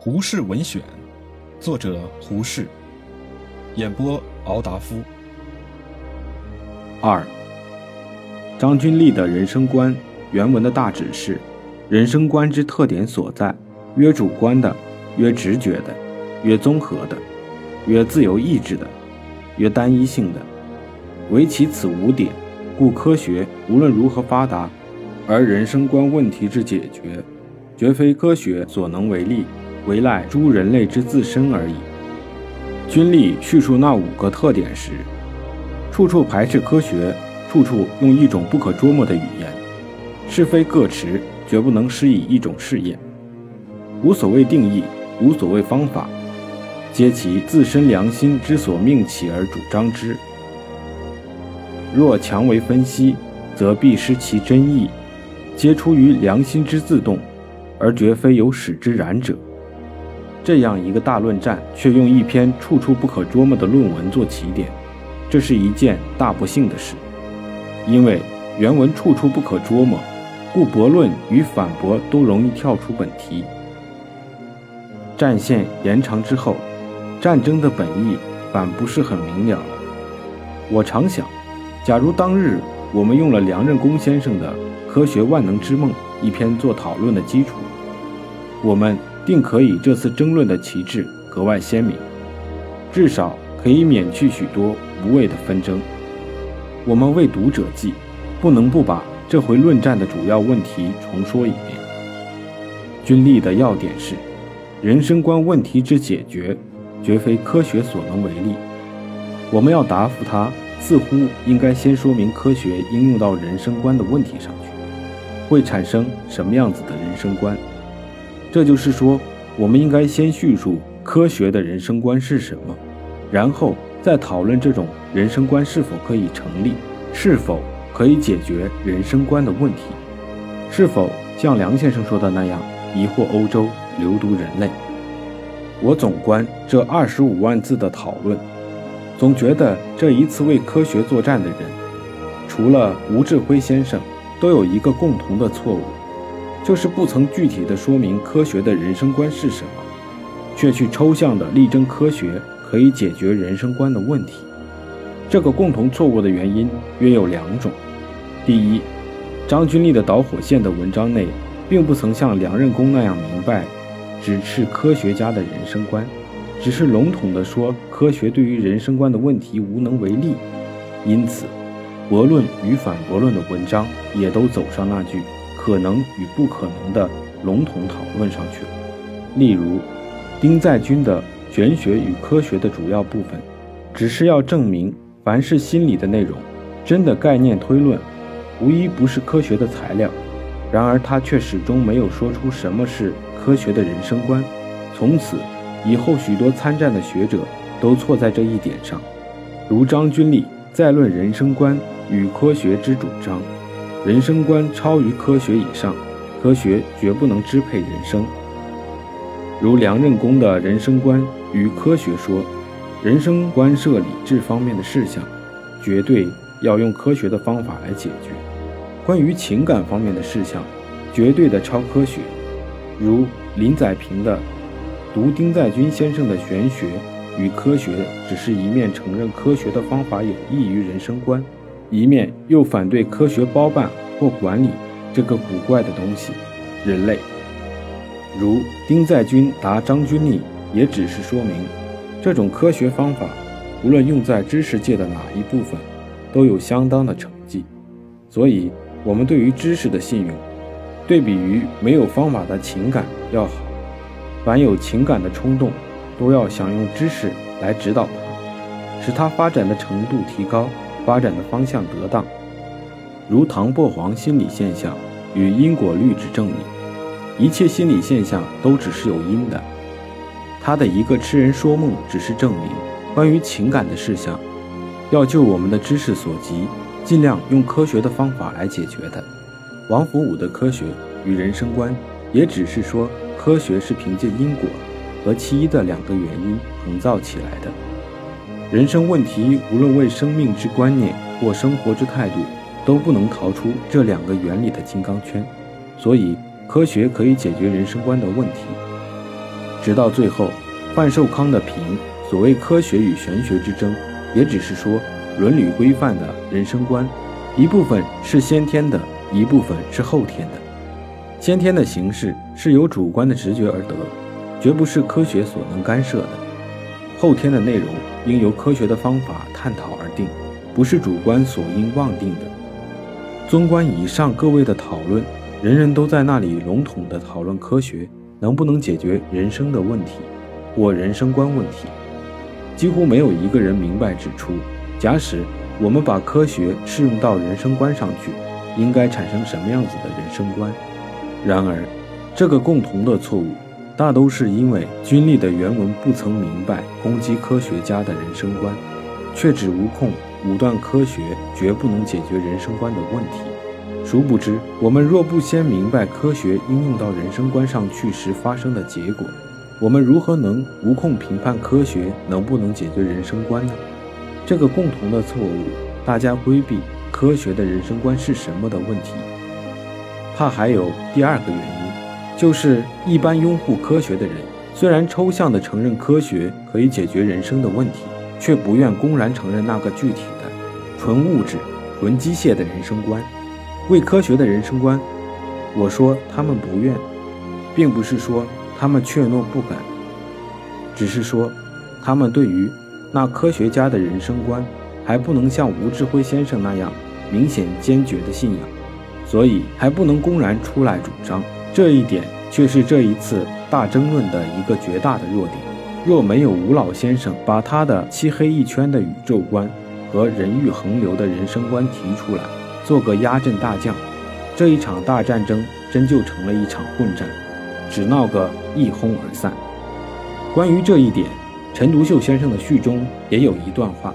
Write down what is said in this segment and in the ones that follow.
胡适文选，作者胡适，演播敖达夫。二，张君丽的人生观原文的大旨是：人生观之特点所在，曰主观的，曰直觉的，曰综合的，曰自由意志的，曰单一性的，唯其此五点，故科学无论如何发达，而人生观问题之解决，绝非科学所能为力，唯赖诸人类之自身而已。君立叙述那五个特点时，处处排斥科学，处处用一种不可捉摸的语言，是非各持，绝不能施以一种试验。无所谓定义，无所谓方法，皆其自身良心之所命起而主张之。若强为分析，则必失其真意，皆出于良心之自动，而绝非有使之然者。这样一个大论战，却用一篇处处不可捉摸的论文做起点，这是一件大不幸的事。因为原文处处不可捉摸，故驳论与反驳都容易跳出本题。战线延长之后，战争的本意反不是很明了了。我常想，假如当日我们用了梁任公先生的《科学万能之梦》一篇做讨论的基础，我们定可以这次争论的旗帜格外鲜明，至少可以免去许多无谓的纷争。我们为读者记，不能不把这回论战的主要问题重说一遍。军力的要点是。人生观问题之解决，绝非科学所能为力。我们要答复他，似乎应该先说明科学应用到人生观的问题上去，会产生什么样子的人生观。这就是说，我们应该先叙述科学的人生观是什么，然后再讨论这种人生观是否可以成立，是否可以解决人生观的问题，是否像梁先生说的那样疑惑欧洲。流毒人类。我总观这二十五万字的讨论，总觉得这一次为科学作战的人，除了吴志辉先生，都有一个共同的错误，就是不曾具体的说明科学的人生观是什么，却去抽象的力争科学可以解决人生观的问题。这个共同错误的原因约有两种：第一，张君丽的导火线的文章内，并不曾像梁任公那样明白。只是科学家的人生观，只是笼统地说科学对于人生观的问题无能为力，因此，驳论与反驳论的文章也都走上那句可能与不可能的笼统讨论上去了。例如，丁在军的玄学与科学的主要部分，只是要证明凡是心理的内容，真的概念推论，无一不是科学的材料。然而他却始终没有说出什么是。科学的人生观，从此以后，许多参战的学者都错在这一点上。如张君丽在论人生观与科学之主张：人生观超于科学以上，科学绝不能支配人生。如梁任公的人生观与科学说：人生观涉理智方面的事项，绝对要用科学的方法来解决；关于情感方面的事项，绝对的超科学。如林载平的读丁在军先生的玄学与科学，只是一面承认科学的方法有益于人生观，一面又反对科学包办或管理这个古怪的东西——人类。如丁在军答张君丽，也只是说明这种科学方法，无论用在知识界的哪一部分，都有相当的成绩。所以，我们对于知识的信用。对比于没有方法的情感要好，凡有情感的冲动，都要想用知识来指导它，使它发展的程度提高，发展的方向得当。如唐伯黄心理现象与因果律之证明，一切心理现象都只是有因的。他的一个痴人说梦，只是证明关于情感的事项，要就我们的知识所及，尽量用科学的方法来解决它。王府武的科学与人生观，也只是说科学是凭借因果和其一的两个原因营造起来的。人生问题无论为生命之观念或生活之态度，都不能逃出这两个原理的金刚圈。所以，科学可以解决人生观的问题。直到最后，范寿康的评所谓科学与玄学之争，也只是说伦理规范的人生观，一部分是先天的，一部分是后天的。先天的形式是由主观的直觉而得，绝不是科学所能干涉的；后天的内容应由科学的方法探讨而定，不是主观所应妄定的。纵观以上各位的讨论，人人都在那里笼统地讨论科学能不能解决人生的问题或人生观问题，几乎没有一个人明白指出，假使我们把科学适用到人生观上去，应该产生什么样子的人生观。然而，这个共同的错误，大都是因为军力的原文不曾明白攻击科学家的人生观，却只无控。武断科学绝不能解决人生观的问题。殊不知，我们若不先明白科学应用到人生观上去时发生的结果，我们如何能无控评判科学能不能解决人生观呢？这个共同的错误，大家规避科学的人生观是什么的问题，怕还有第二个原因，就是一般拥护科学的人，虽然抽象地承认科学可以解决人生的问题。却不愿公然承认那个具体的、纯物质、纯机械的人生观，为科学的人生观。我说他们不愿，并不是说他们怯懦不敢，只是说他们对于那科学家的人生观还不能像吴志辉先生那样明显坚决的信仰，所以还不能公然出来主张。这一点却是这一次大争论的一个绝大的弱点。若没有吴老先生把他的漆黑一圈的宇宙观和人欲横流的人生观提出来，做个压阵大将，这一场大战争真就成了一场混战，只闹个一哄而散。关于这一点，陈独秀先生的序中也有一段话，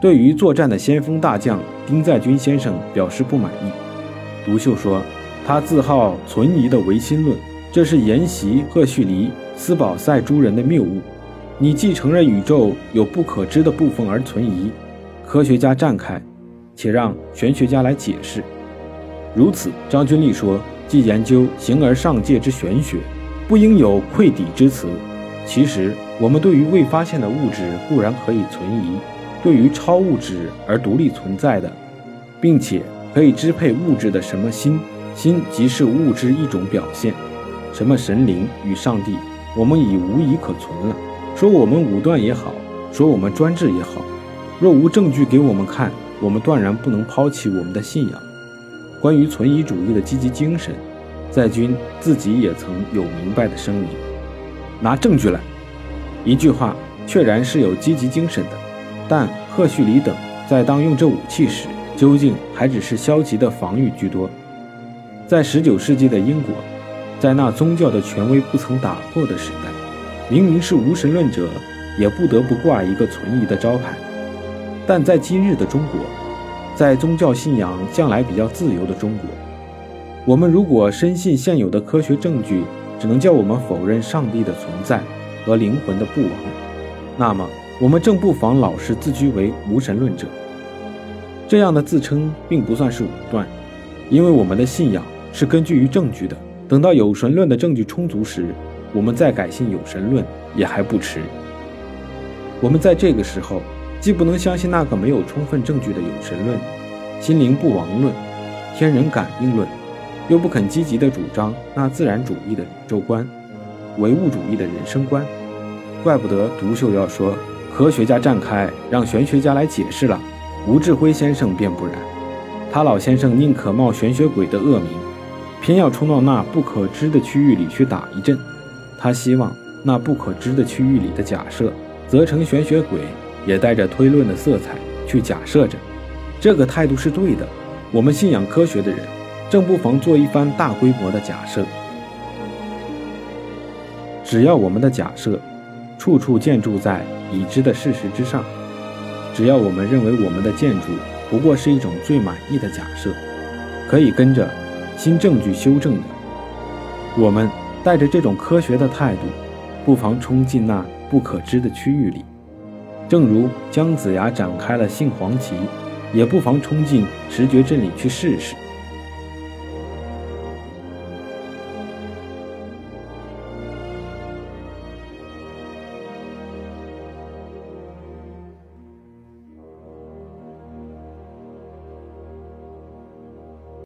对于作战的先锋大将丁在军先生表示不满意。独秀说，他自号存疑的唯心论，这是沿袭赫胥黎。斯保塞诸人的谬误，你既承认宇宙有不可知的部分而存疑，科学家站开，且让玄学家来解释。如此，张君丽说，既研究形而上界之玄学，不应有愧底之词。其实，我们对于未发现的物质固然可以存疑，对于超物质而独立存在的，并且可以支配物质的什么心，心即是物质一种表现，什么神灵与上帝。我们已无疑可存了。说我们武断也好，说我们专制也好，若无证据给我们看，我们断然不能抛弃我们的信仰。关于存疑主义的积极精神，在君自己也曾有明白的声明：拿证据来。一句话确然是有积极精神的，但赫胥黎等在当用这武器时，究竟还只是消极的防御居多。在19世纪的英国。在那宗教的权威不曾打破的时代，明明是无神论者，也不得不挂一个存疑的招牌。但在今日的中国，在宗教信仰向来比较自由的中国，我们如果深信现有的科学证据只能叫我们否认上帝的存在和灵魂的不亡，那么我们正不妨老实自居为无神论者。这样的自称并不算是武断，因为我们的信仰是根据于证据的。等到有神论的证据充足时，我们再改信有神论也还不迟。我们在这个时候，既不能相信那个没有充分证据的有神论、心灵不亡论、天人感应论，又不肯积极地主张那自然主义的宇宙观、唯物主义的人生观。怪不得独秀要说科学家站开，让玄学家来解释了。吴志辉先生便不然，他老先生宁可冒玄学鬼的恶名。偏要冲到那不可知的区域里去打一阵，他希望那不可知的区域里的假设，则成玄学鬼也带着推论的色彩去假设着。这个态度是对的。我们信仰科学的人，正不妨做一番大规模的假设。只要我们的假设处处建筑在已知的事实之上，只要我们认为我们的建筑不过是一种最满意的假设，可以跟着。新证据修正的，我们带着这种科学的态度，不妨冲进那不可知的区域里，正如姜子牙展开了杏黄旗，也不妨冲进直觉阵里去试试。